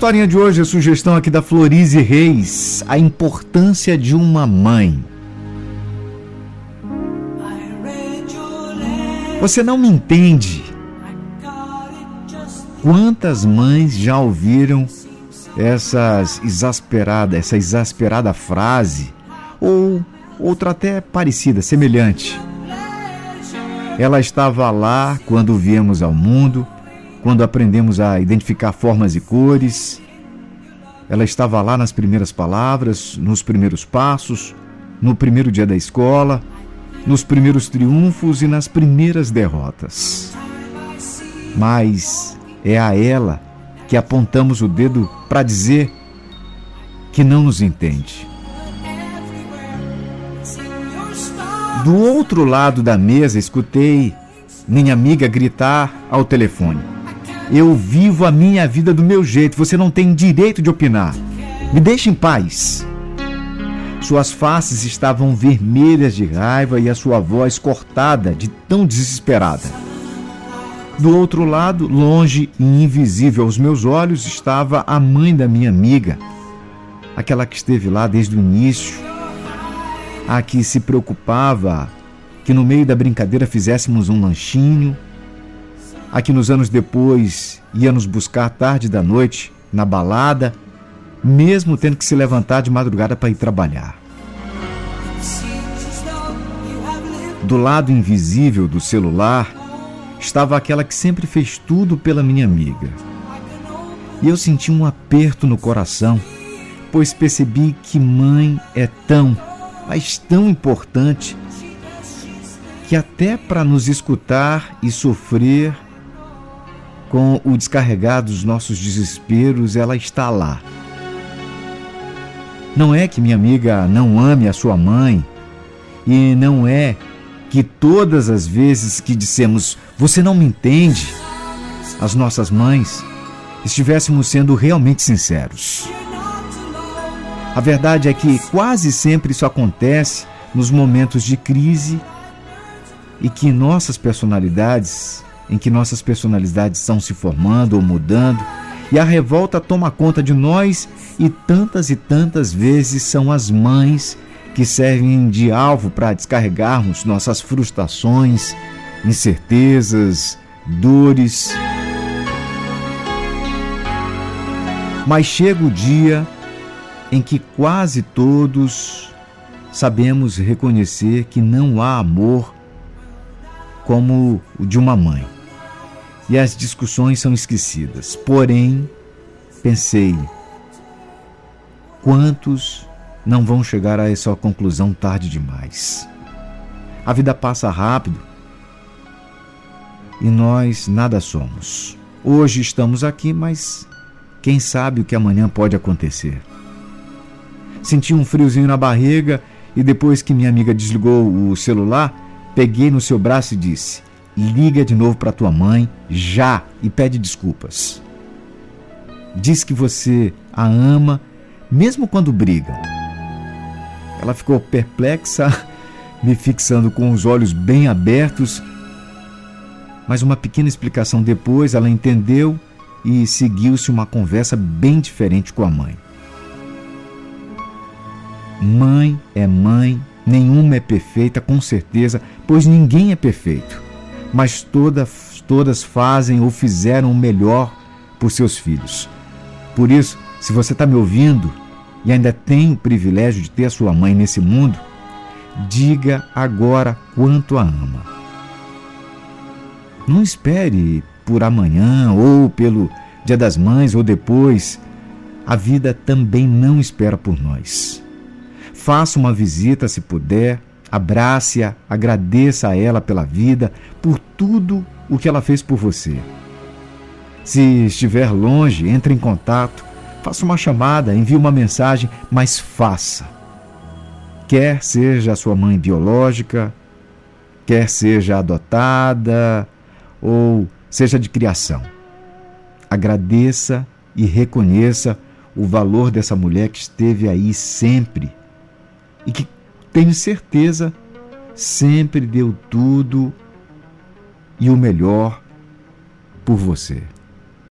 historinha de hoje, a sugestão aqui da Florize Reis, a importância de uma mãe. Você não me entende. Quantas mães já ouviram essas exasperada, essa exasperada frase ou outra até parecida, semelhante? Ela estava lá quando viemos ao mundo, quando aprendemos a identificar formas e cores. Ela estava lá nas primeiras palavras, nos primeiros passos, no primeiro dia da escola, nos primeiros triunfos e nas primeiras derrotas. Mas é a ela que apontamos o dedo para dizer que não nos entende. Do outro lado da mesa, escutei minha amiga gritar ao telefone: Eu vivo a minha vida do meu jeito, você não tem direito de opinar. Me deixe em paz. Suas faces estavam vermelhas de raiva e a sua voz cortada de tão desesperada. Do outro lado, longe e invisível aos meus olhos, estava a mãe da minha amiga, aquela que esteve lá desde o início, a que se preocupava que no meio da brincadeira fizéssemos um lanchinho, a que nos anos depois ia nos buscar tarde da noite na balada mesmo tendo que se levantar de madrugada para ir trabalhar. Do lado invisível do celular estava aquela que sempre fez tudo pela minha amiga. E eu senti um aperto no coração, pois percebi que mãe é tão, mas tão importante, que até para nos escutar e sofrer com o descarregar dos nossos desesperos, ela está lá não é que minha amiga não ame a sua mãe, e não é que todas as vezes que dissemos você não me entende, as nossas mães, estivéssemos sendo realmente sinceros. A verdade é que quase sempre isso acontece nos momentos de crise e que nossas personalidades, em que nossas personalidades estão se formando ou mudando, e a revolta toma conta de nós, e tantas e tantas vezes são as mães que servem de alvo para descarregarmos nossas frustrações, incertezas, dores. Mas chega o dia em que quase todos sabemos reconhecer que não há amor como o de uma mãe e as discussões são esquecidas. Porém, pensei, quantos não vão chegar a essa conclusão tarde demais? A vida passa rápido e nós nada somos. Hoje estamos aqui, mas quem sabe o que amanhã pode acontecer? Senti um friozinho na barriga e depois que minha amiga desligou o celular, peguei no seu braço e disse: liga de novo para tua mãe já e pede desculpas. Diz que você a ama, mesmo quando brigam. Ela ficou perplexa, me fixando com os olhos bem abertos, mas uma pequena explicação depois ela entendeu e seguiu-se uma conversa bem diferente com a mãe. Mãe é mãe, nenhuma é perfeita, com certeza, pois ninguém é perfeito mas todas, todas fazem ou fizeram o melhor por seus filhos. Por isso, se você está me ouvindo e ainda tem o privilégio de ter a sua mãe nesse mundo, diga agora quanto a ama. Não espere por amanhã ou pelo Dia das Mães ou depois. A vida também não espera por nós. Faça uma visita se puder Abrace-a, agradeça a ela pela vida, por tudo o que ela fez por você. Se estiver longe, entre em contato, faça uma chamada, envie uma mensagem, mas faça. Quer seja a sua mãe biológica, quer seja adotada ou seja de criação. Agradeça e reconheça o valor dessa mulher que esteve aí sempre e que tenho certeza, sempre deu tudo e o melhor por você.